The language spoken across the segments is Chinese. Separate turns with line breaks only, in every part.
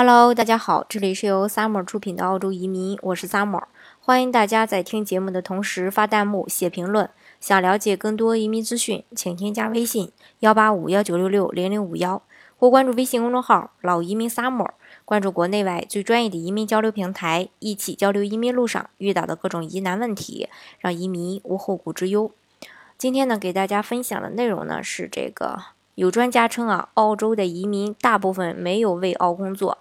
Hello，大家好，这里是由 Summer 出品的澳洲移民，我是 Summer，欢迎大家在听节目的同时发弹幕、写评论。想了解更多移民资讯，请添加微信幺八五幺九六六零零五幺，或关注微信公众号“老移民 Summer”，关注国内外最专业的移民交流平台，一起交流移民路上遇到的各种疑难问题，让移民无后顾之忧。今天呢，给大家分享的内容呢是这个。有专家称啊，澳洲的移民大部分没有为澳工作。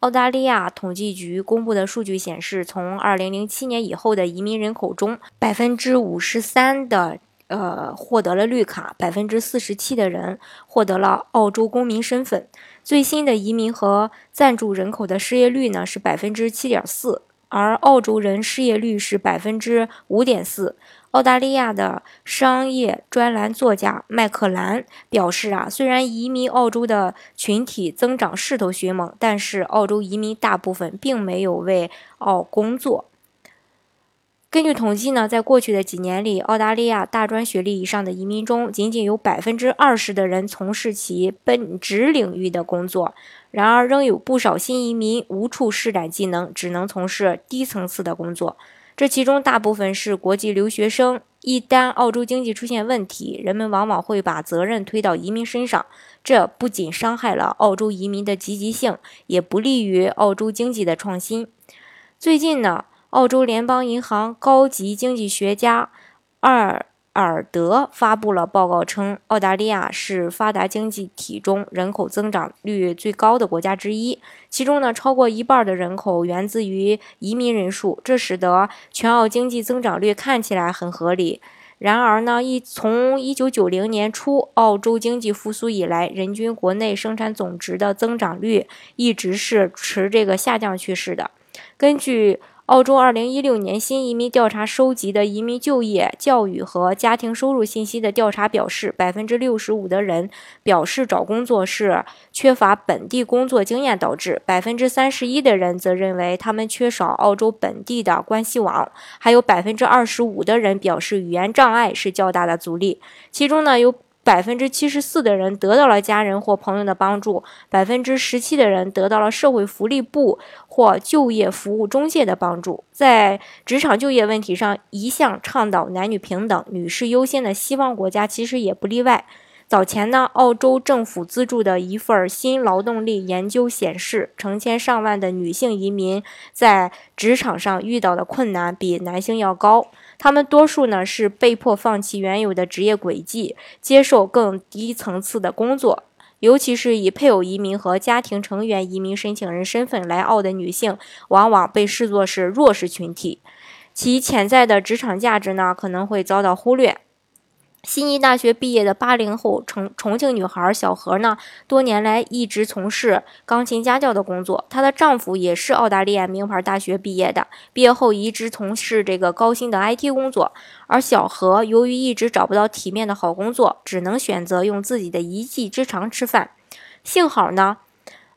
澳大利亚统计局公布的数据显示，从2007年以后的移民人口中，百分之五十三的呃获得了绿卡，百分之四十七的人获得了澳洲公民身份。最新的移民和暂住人口的失业率呢是百分之七点四。而澳洲人失业率是百分之五点四。澳大利亚的商业专栏作家麦克兰表示：“啊，虽然移民澳洲的群体增长势头迅猛，但是澳洲移民大部分并没有为澳工作。”根据统计呢，在过去的几年里，澳大利亚大专学历以上的移民中，仅仅有百分之二十的人从事其本职领域的工作。然而，仍有不少新移民无处施展技能，只能从事低层次的工作。这其中大部分是国际留学生。一旦澳洲经济出现问题，人们往往会把责任推到移民身上，这不仅伤害了澳洲移民的积极性，也不利于澳洲经济的创新。最近呢？澳洲联邦银行高级经济学家阿尔德发布了报告称，澳大利亚是发达经济体中人口增长率最高的国家之一，其中呢，超过一半的人口源自于移民人数，这使得全澳经济增长率看起来很合理。然而呢，一从一九九零年初澳洲经济复苏以来，人均国内生产总值的增长率一直是持这个下降趋势的。根据澳洲2016年新移民调查收集的移民就业、教育和家庭收入信息的调查表示，百分之六十五的人表示找工作是缺乏本地工作经验导致，百分之三十一的人则认为他们缺少澳洲本地的关系网，还有百分之二十五的人表示语言障碍是较大的阻力。其中呢，有。百分之七十四的人得到了家人或朋友的帮助，百分之十七的人得到了社会福利部或就业服务中介的帮助。在职场就业问题上，一向倡导男女平等、女士优先的西方国家其实也不例外。早前呢，澳洲政府资助的一份新劳动力研究显示，成千上万的女性移民在职场上遇到的困难比男性要高。他们多数呢是被迫放弃原有的职业轨迹，接受更低层次的工作。尤其是以配偶移民和家庭成员移民申请人身份来澳的女性，往往被视作是弱势群体，其潜在的职场价值呢可能会遭到忽略。悉尼大学毕业的八零后重重庆女孩小何呢，多年来一直从事钢琴家教的工作。她的丈夫也是澳大利亚名牌大学毕业的，毕业后一直从事这个高薪的 IT 工作。而小何由于一直找不到体面的好工作，只能选择用自己的一技之长吃饭。幸好呢。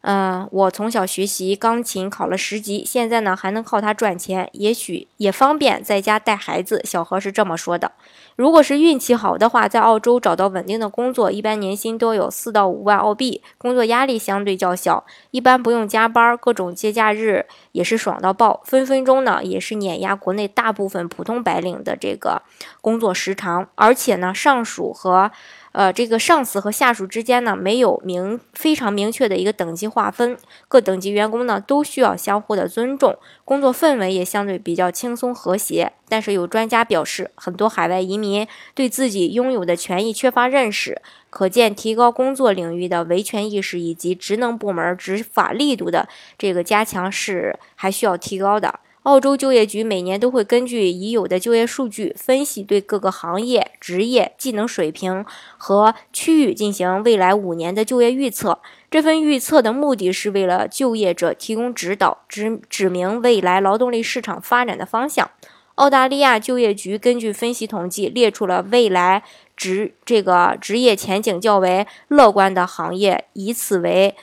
嗯，我从小学习钢琴，考了十级，现在呢还能靠它赚钱，也许也方便在家带孩子。小何是这么说的。如果是运气好的话，在澳洲找到稳定的工作，一般年薪都有四到五万澳币，工作压力相对较小，一般不用加班，各种节假日也是爽到爆，分分钟呢也是碾压国内大部分普通白领的这个工作时长，而且呢上属和。呃，这个上司和下属之间呢，没有明非常明确的一个等级划分，各等级员工呢都需要相互的尊重，工作氛围也相对比较轻松和谐。但是有专家表示，很多海外移民对自己拥有的权益缺乏认识，可见提高工作领域的维权意识以及职能部门执法力度的这个加强是还需要提高的。澳洲就业局每年都会根据已有的就业数据分析，对各个行业、职业、技能水平和区域进行未来五年的就业预测。这份预测的目的是为了就业者提供指导，指指明未来劳动力市场发展的方向。澳大利亚就业局根据分析统计，列出了未来职这个职业前景较为乐观的行业，以此为。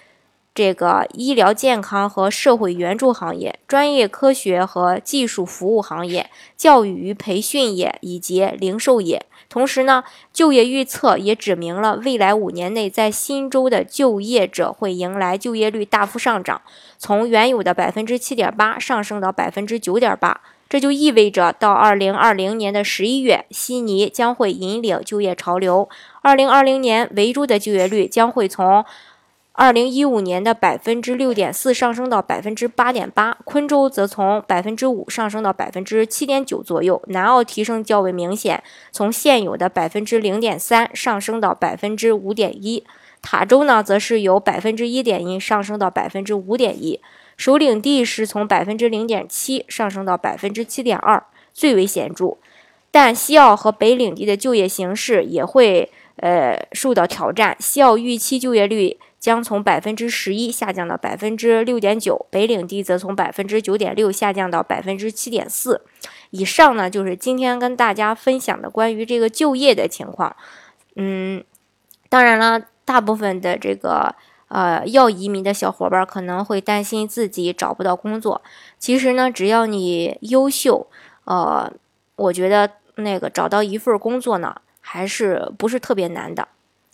这个医疗健康和社会援助行业、专业科学和技术服务行业、教育与培训业以及零售业。同时呢，就业预测也指明了未来五年内在新州的就业者会迎来就业率大幅上涨，从原有的百分之七点八上升到百分之九点八。这就意味着，到二零二零年的十一月，悉尼将会引领就业潮流。二零二零年，维州的就业率将会从二零一五年的百分之六点四上升到百分之八点八，昆州则从百分之五上升到百分之七点九左右。南澳提升较为明显，从现有的百分之零点三上升到百分之五点一。塔州呢，则是由百分之一点一上升到百分之五点一。首领地是从百分之零点七上升到百分之七点二，最为显著。但西澳和北领地的就业形势也会呃受到挑战。西澳预期就业率将从百分之十一下降到百分之六点九，北领地则从百分之九点六下降到百分之七点四。以上呢就是今天跟大家分享的关于这个就业的情况。嗯，当然了，大部分的这个。呃，要移民的小伙伴可能会担心自己找不到工作。其实呢，只要你优秀，呃，我觉得那个找到一份工作呢，还是不是特别难的。